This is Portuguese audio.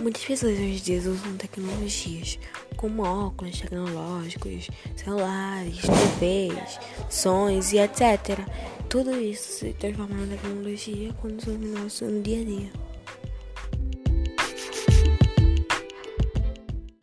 Muitas pessoas hoje em dia usam tecnologias como óculos tecnológicos, celulares, TVs, sons e etc. Tudo isso se transforma em tecnologia quando usamos no nosso dia a dia.